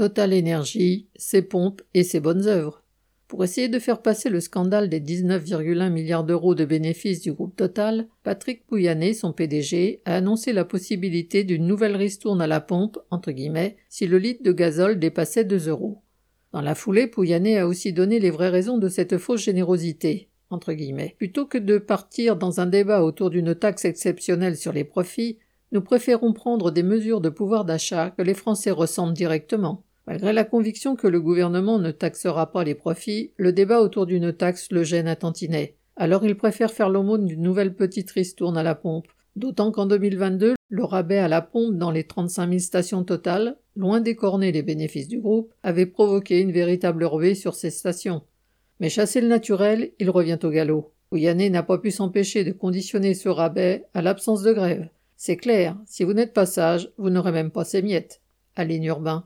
Total Énergie, ses pompes et ses bonnes œuvres. Pour essayer de faire passer le scandale des 19,1 milliards d'euros de bénéfices du groupe Total, Patrick Pouyanné, son PDG, a annoncé la possibilité d'une nouvelle ristourne à la pompe, entre guillemets, si le litre de gazole dépassait 2 euros. Dans la foulée, Pouyanné a aussi donné les vraies raisons de cette fausse générosité. Entre guillemets. Plutôt que de partir dans un débat autour d'une taxe exceptionnelle sur les profits, nous préférons prendre des mesures de pouvoir d'achat que les Français ressentent directement. Malgré la conviction que le gouvernement ne taxera pas les profits, le débat autour d'une taxe le gêne à tantinet. Alors il préfère faire l'aumône d'une nouvelle petite ristourne à la pompe. D'autant qu'en 2022, le rabais à la pompe dans les 35 000 stations totales, loin d'écorner les bénéfices du groupe, avait provoqué une véritable ruée sur ces stations. Mais chasser le naturel, il revient au galop. Ouyané n'a pas pu s'empêcher de conditionner ce rabais à l'absence de grève. C'est clair, si vous n'êtes pas sage, vous n'aurez même pas ces miettes. Aline Urbain.